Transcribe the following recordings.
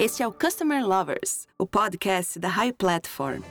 Este é o Customer Lovers, o podcast da High Platform.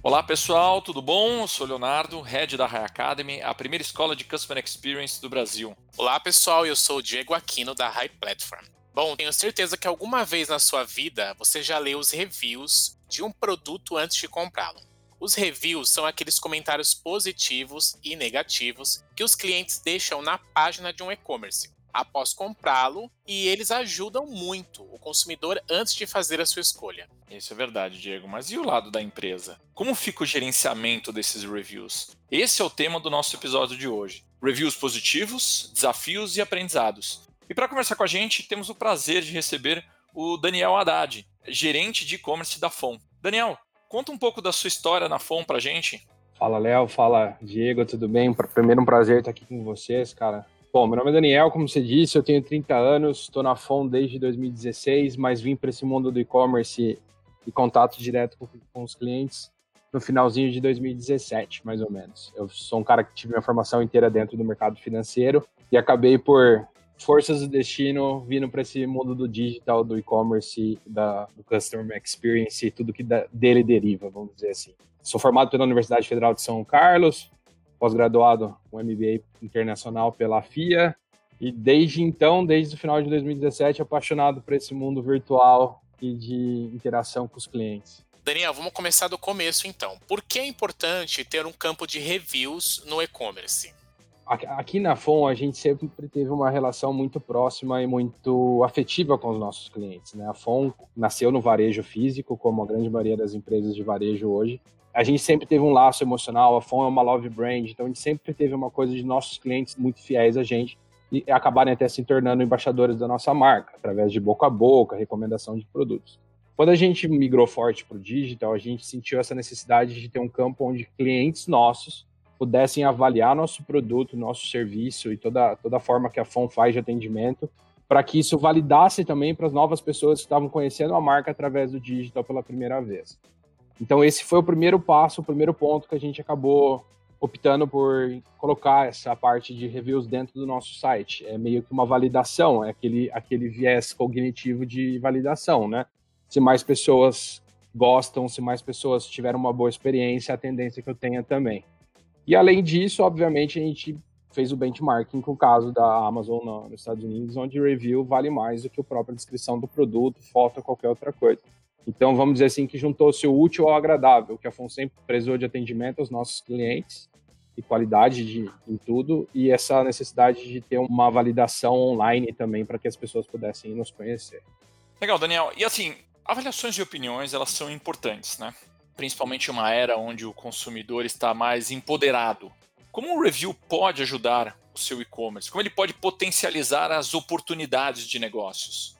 Olá pessoal, tudo bom? Eu sou Leonardo, head da High Academy, a primeira escola de Customer Experience do Brasil. Olá pessoal, eu sou o Diego Aquino da High Platform. Bom, tenho certeza que alguma vez na sua vida você já leu os reviews de um produto antes de comprá-lo. Os reviews são aqueles comentários positivos e negativos que os clientes deixam na página de um e-commerce após comprá-lo e eles ajudam muito o consumidor antes de fazer a sua escolha. Isso é verdade, Diego. Mas e o lado da empresa? Como fica o gerenciamento desses reviews? Esse é o tema do nosso episódio de hoje. Reviews positivos, desafios e aprendizados. E para conversar com a gente, temos o prazer de receber o Daniel Haddad, gerente de e-commerce da FOM. Daniel, conta um pouco da sua história na FOM para a gente. Fala, Léo. Fala, Diego. Tudo bem? Primeiro, um prazer estar aqui com vocês, cara. Bom, meu nome é Daniel, como você disse, eu tenho 30 anos, estou na FON desde 2016, mas vim para esse mundo do e-commerce e contato direto com, com, os clientes no finalzinho de 2017, mais ou menos. Eu sou um cara que tive minha formação inteira dentro do mercado financeiro e acabei por forças do destino vindo para esse mundo do digital, do e-commerce, do customer experience e tudo que da, dele deriva, vamos dizer assim. Sou formado pela Universidade Federal de São Carlos, pós-graduado com MBA internacional pela FIA e desde então, desde o final de 2017, apaixonado por esse mundo virtual e de interação com os clientes. Daniel, vamos começar do começo então. Por que é importante ter um campo de reviews no e-commerce? Aqui na FON, a gente sempre teve uma relação muito próxima e muito afetiva com os nossos clientes. Né? A FON nasceu no varejo físico, como a grande maioria das empresas de varejo hoje, a gente sempre teve um laço emocional, a FON é uma love brand, então a gente sempre teve uma coisa de nossos clientes muito fiéis a gente e acabarem até se tornando embaixadores da nossa marca, através de boca a boca, recomendação de produtos. Quando a gente migrou forte para o digital, a gente sentiu essa necessidade de ter um campo onde clientes nossos pudessem avaliar nosso produto, nosso serviço e toda, toda a forma que a FON faz de atendimento, para que isso validasse também para as novas pessoas que estavam conhecendo a marca através do digital pela primeira vez. Então esse foi o primeiro passo, o primeiro ponto que a gente acabou optando por colocar essa parte de reviews dentro do nosso site. É meio que uma validação, é aquele, aquele viés cognitivo de validação, né? Se mais pessoas gostam, se mais pessoas tiveram uma boa experiência, a tendência que eu tenha também. E além disso, obviamente, a gente fez o benchmarking com o caso da Amazon no, nos Estados Unidos, onde review vale mais do que a própria descrição do produto, foto, qualquer outra coisa. Então, vamos dizer assim, que juntou-se o útil ao agradável, que a sempre prezou de atendimento aos nossos clientes e qualidade de, em tudo, e essa necessidade de ter uma validação online também para que as pessoas pudessem nos conhecer. Legal, Daniel. E assim, avaliações de opiniões, elas são importantes, né? Principalmente uma era onde o consumidor está mais empoderado. Como o review pode ajudar o seu e-commerce? Como ele pode potencializar as oportunidades de negócios?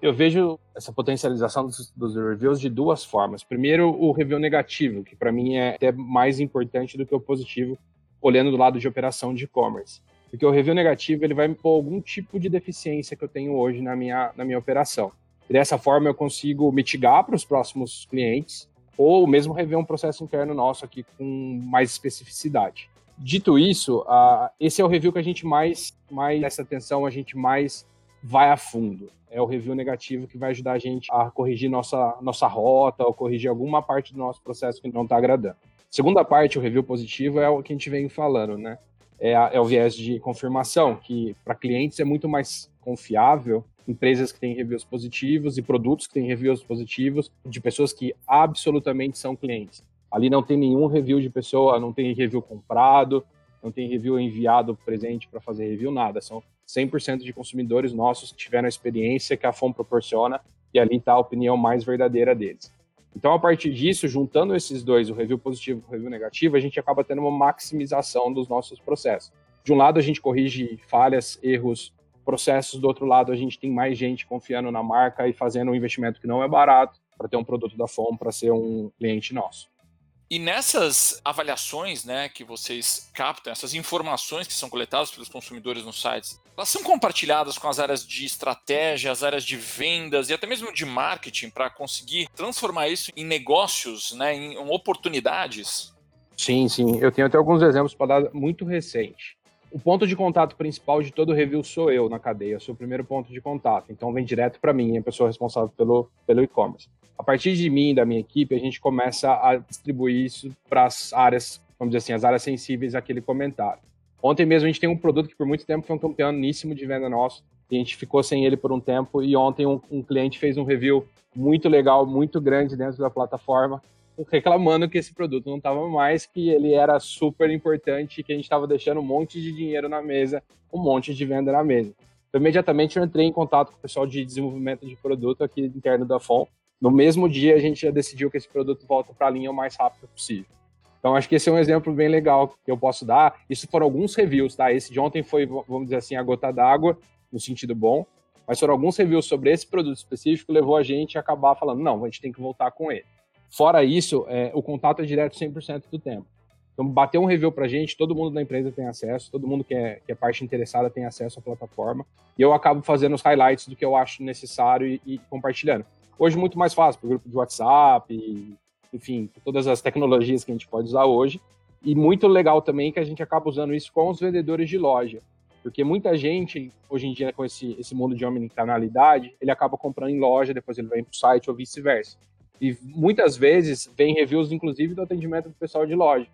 Eu vejo essa potencialização dos, dos, reviews de duas formas. Primeiro, o review negativo, que para mim é até mais importante do que o positivo, olhando do lado de operação de e-commerce. Porque o review negativo ele vai me pôr algum tipo de deficiência que eu tenho hoje na minha, na minha operação. E dessa forma eu consigo mitigar para os próximos clientes ou mesmo rever um processo interno nosso aqui com mais especificidade. Dito isso, uh, esse é o review que a gente mais, mais essa atenção, a gente mais vai a fundo. É o review negativo que vai ajudar a gente a corrigir nossa, nossa rota ou corrigir alguma parte do nosso processo que não está agradando. Segunda parte, o review positivo, é o que a gente vem falando, né? É, a, é o viés de confirmação, que para clientes é muito mais confiável empresas que têm reviews positivos e produtos que têm reviews positivos de pessoas que absolutamente são clientes. Ali não tem nenhum review de pessoa, não tem review comprado, não tem review enviado presente para fazer review, nada. São 100% de consumidores nossos que tiveram a experiência que a FOM proporciona e ali está a opinião mais verdadeira deles. Então, a partir disso, juntando esses dois, o review positivo e o review negativo, a gente acaba tendo uma maximização dos nossos processos. De um lado, a gente corrige falhas, erros, processos, do outro lado, a gente tem mais gente confiando na marca e fazendo um investimento que não é barato para ter um produto da FOM para ser um cliente nosso. E nessas avaliações né, que vocês captam, essas informações que são coletadas pelos consumidores nos sites, elas são compartilhadas com as áreas de estratégia, as áreas de vendas e até mesmo de marketing para conseguir transformar isso em negócios, né, em oportunidades? Sim, sim. Eu tenho até alguns exemplos para dar muito recente. o ponto de contato principal de todo review sou eu na cadeia, sou o primeiro ponto de contato. Então vem direto para mim, a pessoa responsável pelo, pelo e-commerce. A partir de mim da minha equipe, a gente começa a distribuir isso para as áreas, vamos dizer assim, as áreas sensíveis àquele comentário. Ontem mesmo a gente tem um produto que por muito tempo foi um campeoníssimo de venda nosso, e a gente ficou sem ele por um tempo, e ontem um, um cliente fez um review muito legal, muito grande dentro da plataforma, reclamando que esse produto não estava mais, que ele era super importante, que a gente estava deixando um monte de dinheiro na mesa, um monte de venda na mesa. Então, imediatamente eu entrei em contato com o pessoal de desenvolvimento de produto aqui interno da FON. No mesmo dia a gente já decidiu que esse produto volta para a linha o mais rápido possível. Então acho que esse é um exemplo bem legal que eu posso dar. Isso foram alguns reviews, tá? Esse de ontem foi, vamos dizer assim, a gota d'água, no sentido bom, mas foram alguns reviews sobre esse produto específico levou a gente a acabar falando, não, a gente tem que voltar com ele. Fora isso, é, o contato é direto 100% do tempo. Então, bater um review pra gente, todo mundo da empresa tem acesso, todo mundo que é, que é parte interessada tem acesso à plataforma, e eu acabo fazendo os highlights do que eu acho necessário e, e compartilhando. Hoje, muito mais fácil, por grupo de WhatsApp, e, enfim, todas as tecnologias que a gente pode usar hoje. E muito legal também que a gente acaba usando isso com os vendedores de loja. Porque muita gente, hoje em dia, com esse, esse mundo de omnicanalidade, ele acaba comprando em loja, depois ele vem para o site ou vice-versa. E muitas vezes vem reviews, inclusive, do atendimento do pessoal de loja.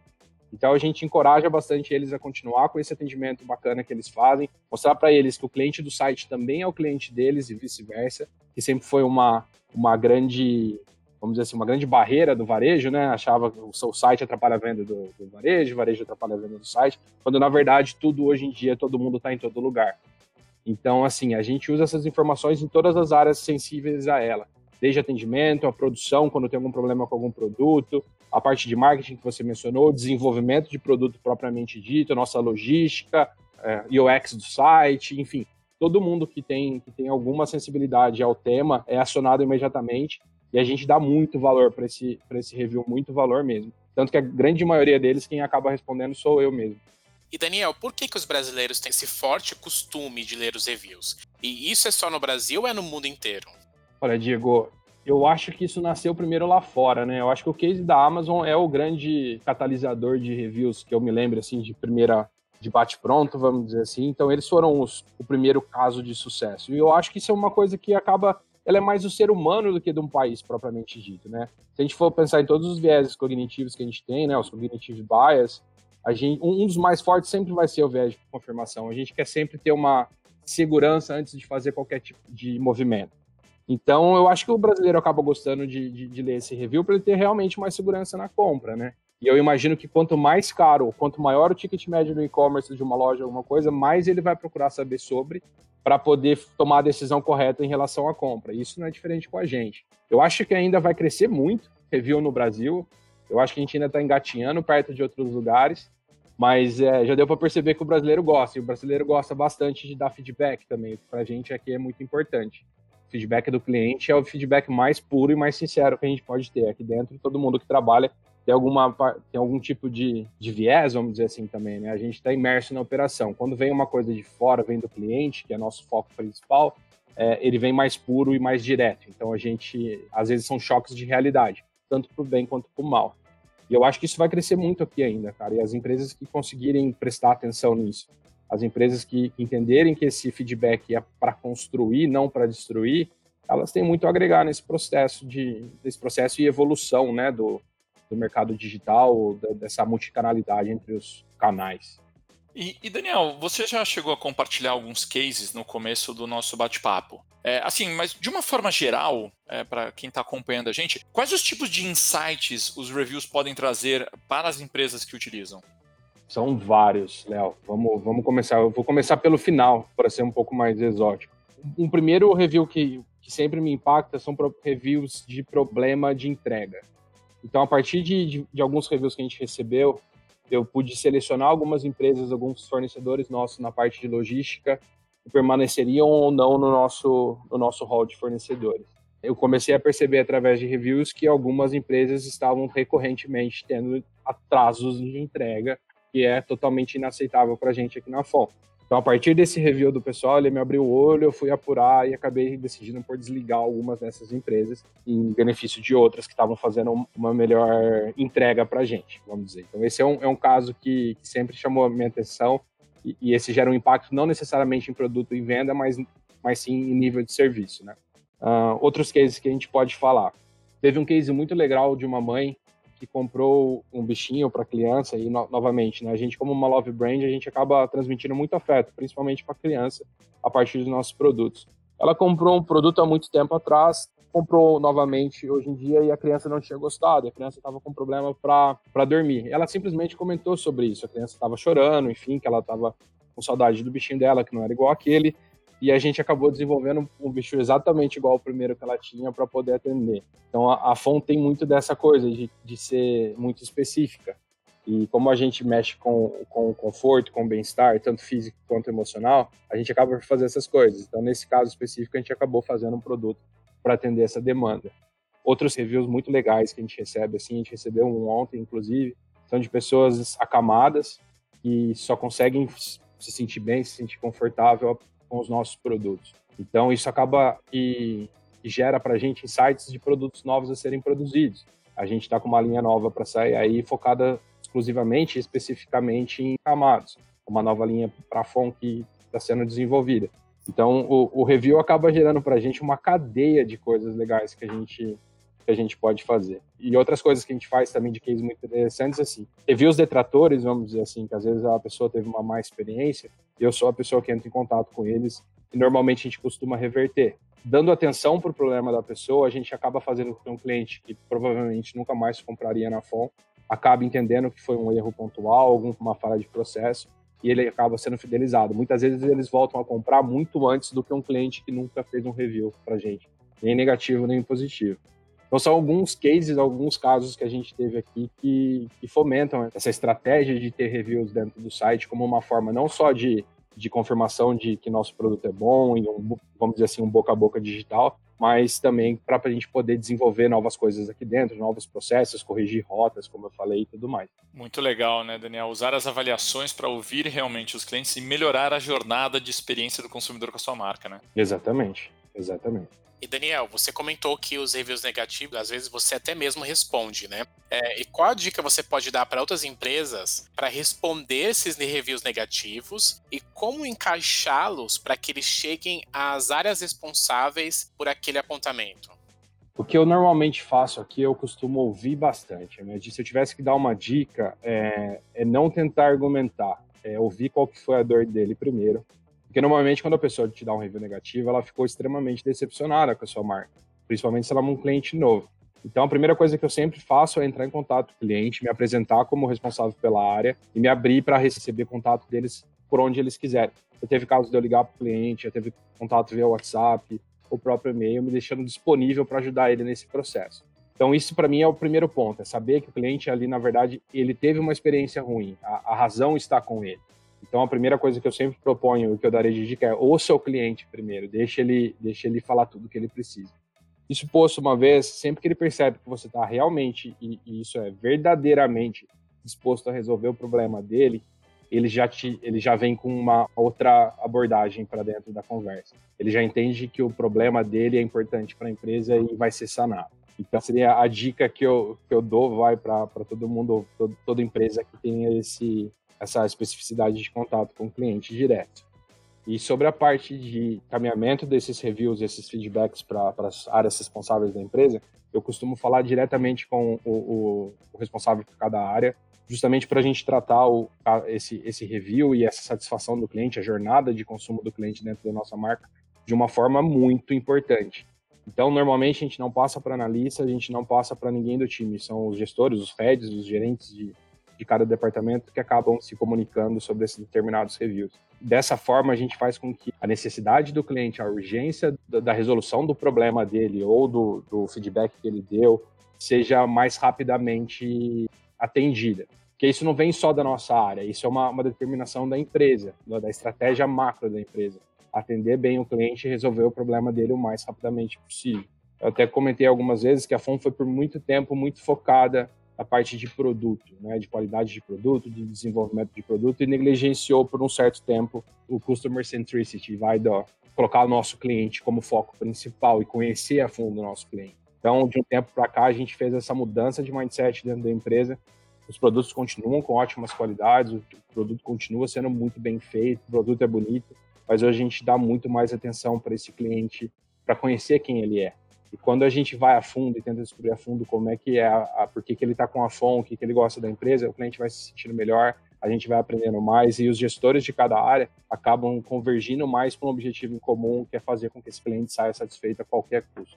Então a gente encoraja bastante eles a continuar com esse atendimento bacana que eles fazem, mostrar para eles que o cliente do site também é o cliente deles e vice-versa, que sempre foi uma, uma grande, vamos dizer assim, uma grande barreira do varejo, né? Achava que o seu site atrapalha a venda do, do varejo, o varejo atrapalha a venda do site, quando na verdade tudo hoje em dia, todo mundo está em todo lugar. Então, assim, a gente usa essas informações em todas as áreas sensíveis a ela desde atendimento, a produção, quando tem algum problema com algum produto, a parte de marketing que você mencionou, desenvolvimento de produto propriamente dito, nossa logística, é, UX do site, enfim, todo mundo que tem, que tem alguma sensibilidade ao tema é acionado imediatamente e a gente dá muito valor para esse, esse review, muito valor mesmo. Tanto que a grande maioria deles, quem acaba respondendo sou eu mesmo. E Daniel, por que, que os brasileiros têm esse forte costume de ler os reviews? E isso é só no Brasil ou é no mundo inteiro? Olha, Diego, eu acho que isso nasceu primeiro lá fora, né? Eu acho que o case da Amazon é o grande catalisador de reviews que eu me lembro, assim, de primeira de bate-pronto, vamos dizer assim. Então, eles foram os, o primeiro caso de sucesso. E eu acho que isso é uma coisa que acaba. Ela é mais do ser humano do que de um país propriamente dito, né? Se a gente for pensar em todos os vieses cognitivos que a gente tem, né? Os cognitive bias, a gente, um dos mais fortes sempre vai ser o viés de confirmação. A gente quer sempre ter uma segurança antes de fazer qualquer tipo de movimento. Então, eu acho que o brasileiro acaba gostando de, de, de ler esse review para ele ter realmente mais segurança na compra, né? E eu imagino que quanto mais caro, quanto maior o ticket médio do e-commerce de uma loja, alguma coisa, mais ele vai procurar saber sobre para poder tomar a decisão correta em relação à compra. Isso não é diferente com a gente. Eu acho que ainda vai crescer muito review no Brasil. Eu acho que a gente ainda está engatinhando perto de outros lugares, mas é, já deu para perceber que o brasileiro gosta. E o brasileiro gosta bastante de dar feedback também, para a gente aqui é muito importante feedback do cliente é o feedback mais puro e mais sincero que a gente pode ter. Aqui dentro, todo mundo que trabalha tem, alguma, tem algum tipo de, de viés, vamos dizer assim também, né? A gente está imerso na operação. Quando vem uma coisa de fora, vem do cliente, que é nosso foco principal, é, ele vem mais puro e mais direto. Então a gente, às vezes, são choques de realidade, tanto para o bem quanto para o mal. E eu acho que isso vai crescer muito aqui ainda, cara. E as empresas que conseguirem prestar atenção nisso, as empresas que entenderem que esse feedback é para construir, não para destruir, elas têm muito a agregar nesse processo de desse processo e evolução, né, do, do mercado digital, da, dessa multicanalidade entre os canais. E, e, Daniel, você já chegou a compartilhar alguns cases no começo do nosso bate-papo. É, assim, mas de uma forma geral, é, para quem está acompanhando a gente, quais os tipos de insights os reviews podem trazer para as empresas que utilizam? São vários, Léo. Vamos, vamos começar. Eu vou começar pelo final, para ser um pouco mais exótico. Um primeiro review que, que sempre me impacta são reviews de problema de entrega. Então, a partir de, de, de alguns reviews que a gente recebeu, eu pude selecionar algumas empresas, alguns fornecedores nossos na parte de logística que permaneceriam ou não no nosso, no nosso hall de fornecedores. Eu comecei a perceber através de reviews que algumas empresas estavam recorrentemente tendo atrasos de entrega que é totalmente inaceitável para a gente aqui na FOM. Então, a partir desse review do pessoal, ele me abriu o olho, eu fui apurar e acabei decidindo por desligar algumas dessas empresas em benefício de outras que estavam fazendo uma melhor entrega para a gente, vamos dizer. Então, esse é um, é um caso que, que sempre chamou a minha atenção e, e esse gera um impacto não necessariamente em produto e venda, mas, mas sim em nível de serviço, né? Uh, outros cases que a gente pode falar. Teve um case muito legal de uma mãe que comprou um bichinho para criança e no, novamente, né, a gente como uma love brand, a gente acaba transmitindo muito afeto, principalmente para criança, a partir dos nossos produtos. Ela comprou um produto há muito tempo atrás, comprou novamente hoje em dia e a criança não tinha gostado, a criança estava com problema para dormir. Ela simplesmente comentou sobre isso, a criança estava chorando, enfim, que ela estava com saudade do bichinho dela, que não era igual aquele, e a gente acabou desenvolvendo um bicho exatamente igual ao primeiro que ela tinha para poder atender. Então a, a FON tem muito dessa coisa de, de ser muito específica. E como a gente mexe com, com conforto, com bem-estar, tanto físico quanto emocional, a gente acaba por fazer essas coisas. Então, nesse caso específico, a gente acabou fazendo um produto para atender essa demanda. Outros reviews muito legais que a gente recebe, assim, a gente recebeu um ontem, inclusive, são de pessoas acamadas que só conseguem se sentir bem, se sentir confortável com os nossos produtos. Então, isso acaba e, e gera para a gente insights de produtos novos a serem produzidos. A gente está com uma linha nova para sair aí, focada exclusivamente, especificamente em camados. Uma nova linha para FON que está sendo desenvolvida. Então, o, o review acaba gerando para a gente uma cadeia de coisas legais que a gente que a gente pode fazer. E outras coisas que a gente faz também de cases muito interessantes, assim, reviews detratores, vamos dizer assim, que às vezes a pessoa teve uma má experiência, e eu sou a pessoa que entra em contato com eles, e normalmente a gente costuma reverter. Dando atenção para o problema da pessoa, a gente acaba fazendo com que um cliente que provavelmente nunca mais compraria na FON acabe entendendo que foi um erro pontual, alguma falha de processo, e ele acaba sendo fidelizado. Muitas vezes eles voltam a comprar muito antes do que um cliente que nunca fez um review para gente, nem negativo nem positivo. Então são alguns cases, alguns casos que a gente teve aqui que, que fomentam essa estratégia de ter reviews dentro do site como uma forma não só de, de confirmação de que nosso produto é bom e um, vamos dizer assim um boca a boca digital, mas também para a gente poder desenvolver novas coisas aqui dentro, novos processos, corrigir rotas, como eu falei e tudo mais. Muito legal, né, Daniel? Usar as avaliações para ouvir realmente os clientes e melhorar a jornada de experiência do consumidor com a sua marca, né? Exatamente, exatamente. E Daniel, você comentou que os reviews negativos, às vezes você até mesmo responde, né? É, e qual a dica você pode dar para outras empresas para responder esses reviews negativos e como encaixá-los para que eles cheguem às áreas responsáveis por aquele apontamento? O que eu normalmente faço aqui, eu costumo ouvir bastante. Né? Se eu tivesse que dar uma dica, é, é não tentar argumentar, é ouvir qual que foi a dor dele primeiro, porque normalmente quando a pessoa te dá um review negativo, ela ficou extremamente decepcionada com a sua marca, principalmente se ela é um cliente novo. Então a primeira coisa que eu sempre faço é entrar em contato com o cliente, me apresentar como responsável pela área e me abrir para receber contato deles por onde eles quiserem. Eu teve casos de eu ligar para o cliente, eu teve contato via WhatsApp, o próprio e-mail, me deixando disponível para ajudar ele nesse processo. Então isso para mim é o primeiro ponto, é saber que o cliente ali, na verdade, ele teve uma experiência ruim, a, a razão está com ele. Então, a primeira coisa que eu sempre proponho e que eu darei de dica é ouça o cliente primeiro, deixe ele, deixe ele falar tudo que ele precisa. Isso posto uma vez, sempre que ele percebe que você está realmente, e, e, isso é verdadeiramente disposto a resolver o problema dele, ele já, te, ele já vem com uma outra abordagem para dentro da conversa. Ele já entende que o problema dele é importante para a empresa e vai ser sanado. Então, seria a dica que eu, que eu dou, vai para todo mundo, todo, toda empresa que tenha esse, essa especificidade de contato com o cliente direto. E sobre a parte de caminhamento desses reviews, esses feedbacks para as áreas responsáveis da empresa, eu costumo falar diretamente com o, o, o responsável por cada área, justamente para a gente tratar o, esse, esse review e essa satisfação do cliente, a jornada de consumo do cliente dentro da nossa marca, de uma forma muito importante. Então, normalmente a gente não passa para analista, a gente não passa para ninguém do time, são os gestores, os heads, os gerentes de, de cada departamento que acabam se comunicando sobre esses determinados reviews. Dessa forma, a gente faz com que a necessidade do cliente, a urgência da, resolução do problema dele ou do, do feedback que ele deu, seja mais rapidamente atendida. Porque isso não vem só da nossa área, isso é uma, uma determinação da empresa, da estratégia macro da empresa. Atender bem o cliente e resolver o problema dele o mais rapidamente possível. Eu até comentei algumas vezes que a FOM foi por muito tempo muito focada a parte de produto, né, de qualidade de produto, de desenvolvimento de produto, e negligenciou por um certo tempo o customer centricity, vai do, colocar o nosso cliente como foco principal e conhecer a fundo o nosso cliente. Então, de um tempo para cá, a gente fez essa mudança de mindset dentro da empresa os produtos continuam com ótimas qualidades, o produto continua sendo muito bem feito, o produto é bonito, mas hoje a gente dá muito mais atenção para esse cliente, para conhecer quem ele é. E quando a gente vai a fundo e tenta descobrir a fundo como é que é, a, a por que, que ele está com a FON, o que, que ele gosta da empresa, o cliente vai se sentindo melhor, a gente vai aprendendo mais e os gestores de cada área acabam convergindo mais para um objetivo em comum, que é fazer com que esse cliente saia satisfeito a qualquer custo.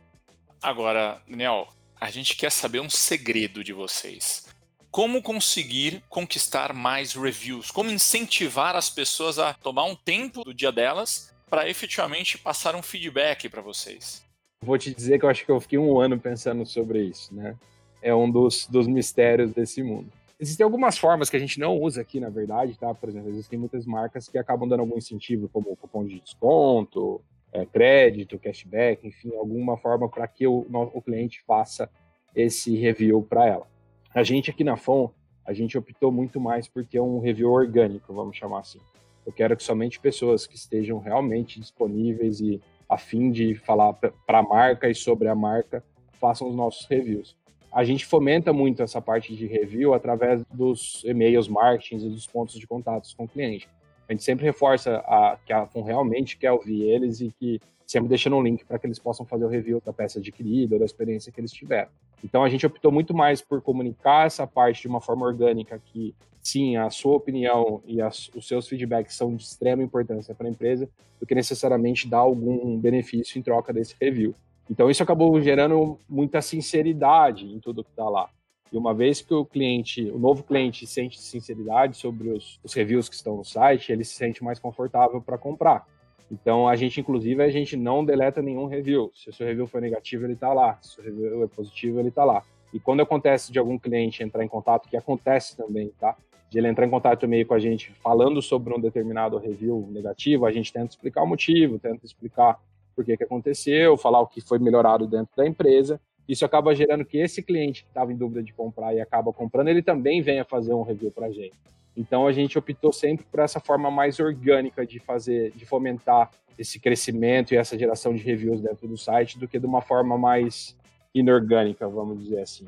Agora, Daniel, a gente quer saber um segredo de vocês. Como conseguir conquistar mais reviews? Como incentivar as pessoas a tomar um tempo do dia delas para efetivamente passar um feedback para vocês? Vou te dizer que eu acho que eu fiquei um ano pensando sobre isso, né? É um dos, dos mistérios desse mundo. Existem algumas formas que a gente não usa aqui, na verdade, tá? Por exemplo, existem muitas marcas que acabam dando algum incentivo, como cupom de desconto, é, crédito, cashback, enfim, alguma forma para que o, o cliente faça esse review para ela. A gente aqui na FON, a gente optou muito mais por ter um review orgânico, vamos chamar assim. Eu quero que somente pessoas que estejam realmente disponíveis e a fim de falar para a marca e sobre a marca façam os nossos reviews a gente fomenta muito essa parte de review através dos e-mails, marketing e dos pontos de contatos com o cliente. A gente sempre reforça a, que a FUN realmente quer ouvir eles e que sempre deixando um link para que eles possam fazer o review da peça adquirida ou da experiência que eles tiveram. Então a gente optou muito mais por comunicar essa parte de uma forma orgânica que sim, a sua opinião e as, os seus feedbacks são de extrema importância para a empresa, do que necessariamente dar algum benefício em troca desse review. Então isso acabou gerando muita sinceridade em tudo que está lá. E uma vez que o cliente, o novo cliente sente sinceridade sobre os, os reviews que estão no site, ele se sente mais confortável para comprar. Então a gente, inclusive, a gente não deleta nenhum review. Se o seu review for negativo, ele está lá. Se o review é positivo, ele está lá. E quando acontece de algum cliente entrar em contato, que acontece também, tá? De ele entrar em contato meio com a gente falando sobre um determinado review negativo, a gente tenta explicar o motivo, tenta explicar por que, que aconteceu, falar o que foi melhorado dentro da empresa. Isso acaba gerando que esse cliente que estava em dúvida de comprar e acaba comprando, ele também venha fazer um review para a gente. Então a gente optou sempre por essa forma mais orgânica de fazer, de fomentar esse crescimento e essa geração de reviews dentro do site do que de uma forma mais inorgânica, vamos dizer assim.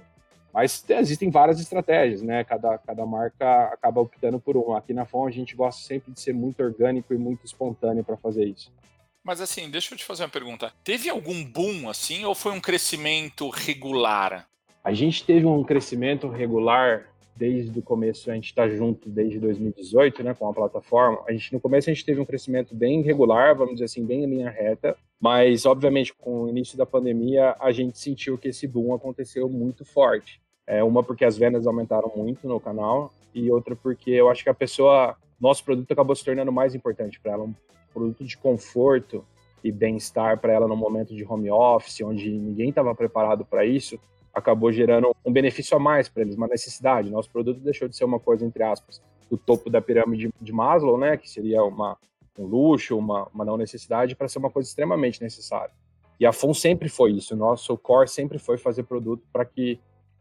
Mas existem várias estratégias, né? Cada, cada marca acaba optando por uma. Aqui na FON a gente gosta sempre de ser muito orgânico e muito espontâneo para fazer isso. Mas assim, deixa eu te fazer uma pergunta. Teve algum boom assim ou foi um crescimento regular? A gente teve um crescimento regular desde o começo, a gente está junto desde 2018, né, com a plataforma. A gente no começo a gente teve um crescimento bem regular, vamos dizer assim, bem em linha reta, mas obviamente com o início da pandemia a gente sentiu que esse boom aconteceu muito forte. É uma porque as vendas aumentaram muito no canal e outra porque eu acho que a pessoa, nosso produto acabou se tornando mais importante para ela, produto de conforto e bem-estar para ela no momento de home office, onde ninguém estava preparado para isso, acabou gerando um benefício a mais para eles, uma necessidade. Nosso produto deixou de ser uma coisa, entre aspas, do topo da pirâmide de Maslow, né, que seria uma, um luxo, uma, uma não necessidade, para ser uma coisa extremamente necessária. E a FON sempre foi isso, o nosso core sempre foi fazer produto para que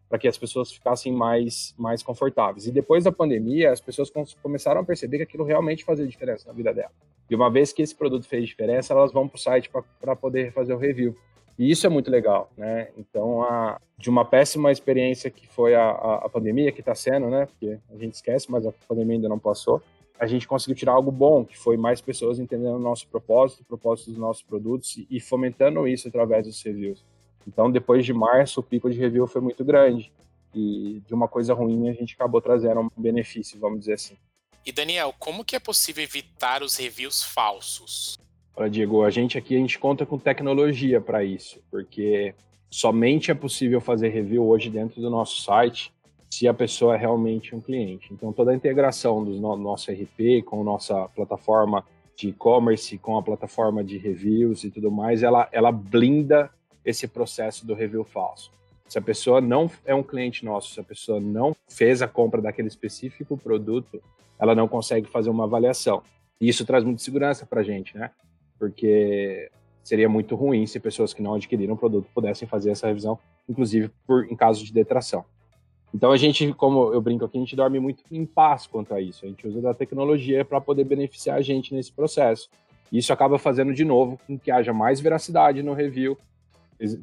para que as pessoas ficassem mais, mais confortáveis. E depois da pandemia, as pessoas começaram a perceber que aquilo realmente fazia diferença na vida dela. E uma vez que esse produto fez diferença, elas vão para o site para poder fazer o review. E isso é muito legal, né? Então, a, de uma péssima experiência que foi a, a, a pandemia, que está sendo, né? Porque a gente esquece, mas a pandemia ainda não passou. A gente conseguiu tirar algo bom, que foi mais pessoas entendendo o nosso propósito, o propósito dos nossos produtos e, e fomentando isso através dos reviews. Então, depois de março, o pico de review foi muito grande. E de uma coisa ruim, a gente acabou trazendo um benefício, vamos dizer assim. E Daniel, como que é possível evitar os reviews falsos? Olha, Diego, a gente aqui a gente conta com tecnologia para isso, porque somente é possível fazer review hoje dentro do nosso site se a pessoa é realmente um cliente. Então, toda a integração do nosso RP com a nossa plataforma de e-commerce, com a plataforma de reviews e tudo mais, ela, ela blinda esse processo do review falso. Se a pessoa não é um cliente nosso, se a pessoa não fez a compra daquele específico produto, ela não consegue fazer uma avaliação. E isso traz muita segurança para a gente, né? Porque seria muito ruim se pessoas que não adquiriram o produto pudessem fazer essa revisão, inclusive por, em caso de detração. Então a gente, como eu brinco aqui, a gente dorme muito em paz quanto a isso. A gente usa da tecnologia para poder beneficiar a gente nesse processo. Isso acaba fazendo de novo com que haja mais veracidade no review,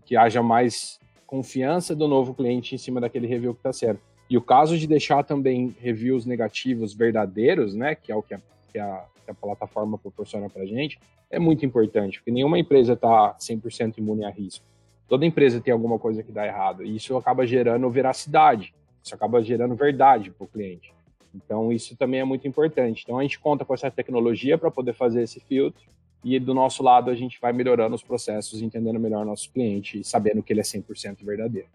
que haja mais confiança do novo cliente em cima daquele review que está sendo. E o caso de deixar também reviews negativos verdadeiros, né, que é o que a, que a, que a plataforma proporciona para gente, é muito importante, porque nenhuma empresa está 100% imune a risco. Toda empresa tem alguma coisa que dá errado, e isso acaba gerando veracidade, isso acaba gerando verdade para o cliente. Então, isso também é muito importante. Então, a gente conta com essa tecnologia para poder fazer esse filtro, e do nosso lado, a gente vai melhorando os processos, entendendo melhor nosso cliente e sabendo que ele é 100% verdadeiro.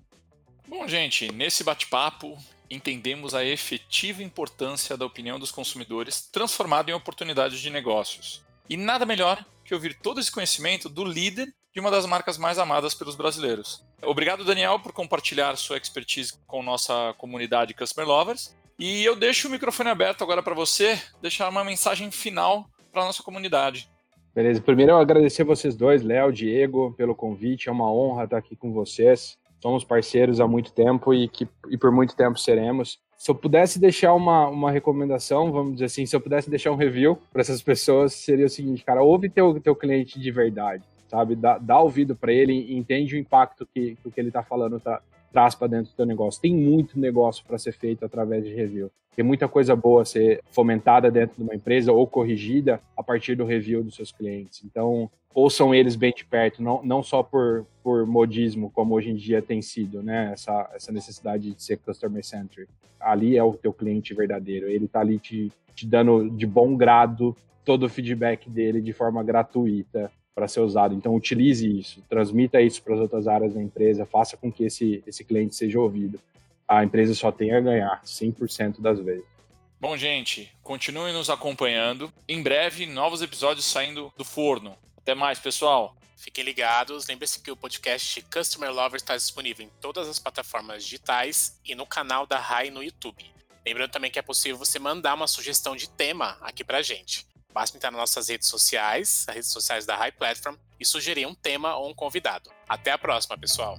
Bom, gente, nesse bate-papo entendemos a efetiva importância da opinião dos consumidores transformada em oportunidades de negócios. E nada melhor que ouvir todo esse conhecimento do líder de uma das marcas mais amadas pelos brasileiros. Obrigado, Daniel, por compartilhar sua expertise com nossa comunidade Customer Lovers. E eu deixo o microfone aberto agora para você deixar uma mensagem final para a nossa comunidade. Beleza, primeiro eu agradecer vocês dois, Léo, Diego, pelo convite. É uma honra estar aqui com vocês. Somos parceiros há muito tempo e, que, e por muito tempo seremos. Se eu pudesse deixar uma, uma recomendação, vamos dizer assim, se eu pudesse deixar um review para essas pessoas, seria o seguinte, cara, ouve teu, teu cliente de verdade, sabe? Dá, dá ouvido para ele e entende o impacto que, que o que ele está falando tá, traz para dentro do teu negócio. Tem muito negócio para ser feito através de review. Tem muita coisa boa a ser fomentada dentro de uma empresa ou corrigida a partir do review dos seus clientes. Então, ouçam eles bem de perto, não, não só por, por modismo, como hoje em dia tem sido, né? Essa, essa necessidade de ser customer centric. Ali é o teu cliente verdadeiro, ele está ali te, te dando de bom grado todo o feedback dele de forma gratuita para ser usado. Então, utilize isso, transmita isso para as outras áreas da empresa, faça com que esse, esse cliente seja ouvido. A empresa só tem a ganhar 100% das vezes. Bom, gente, continuem nos acompanhando. Em breve, novos episódios saindo do forno. Até mais, pessoal. Fiquem ligados. Lembre-se que o podcast Customer Lover está disponível em todas as plataformas digitais e no canal da RAI no YouTube. Lembrando também que é possível você mandar uma sugestão de tema aqui pra gente. Basta entrar nas nossas redes sociais, as redes sociais da High Platform, e sugerir um tema ou um convidado. Até a próxima, pessoal!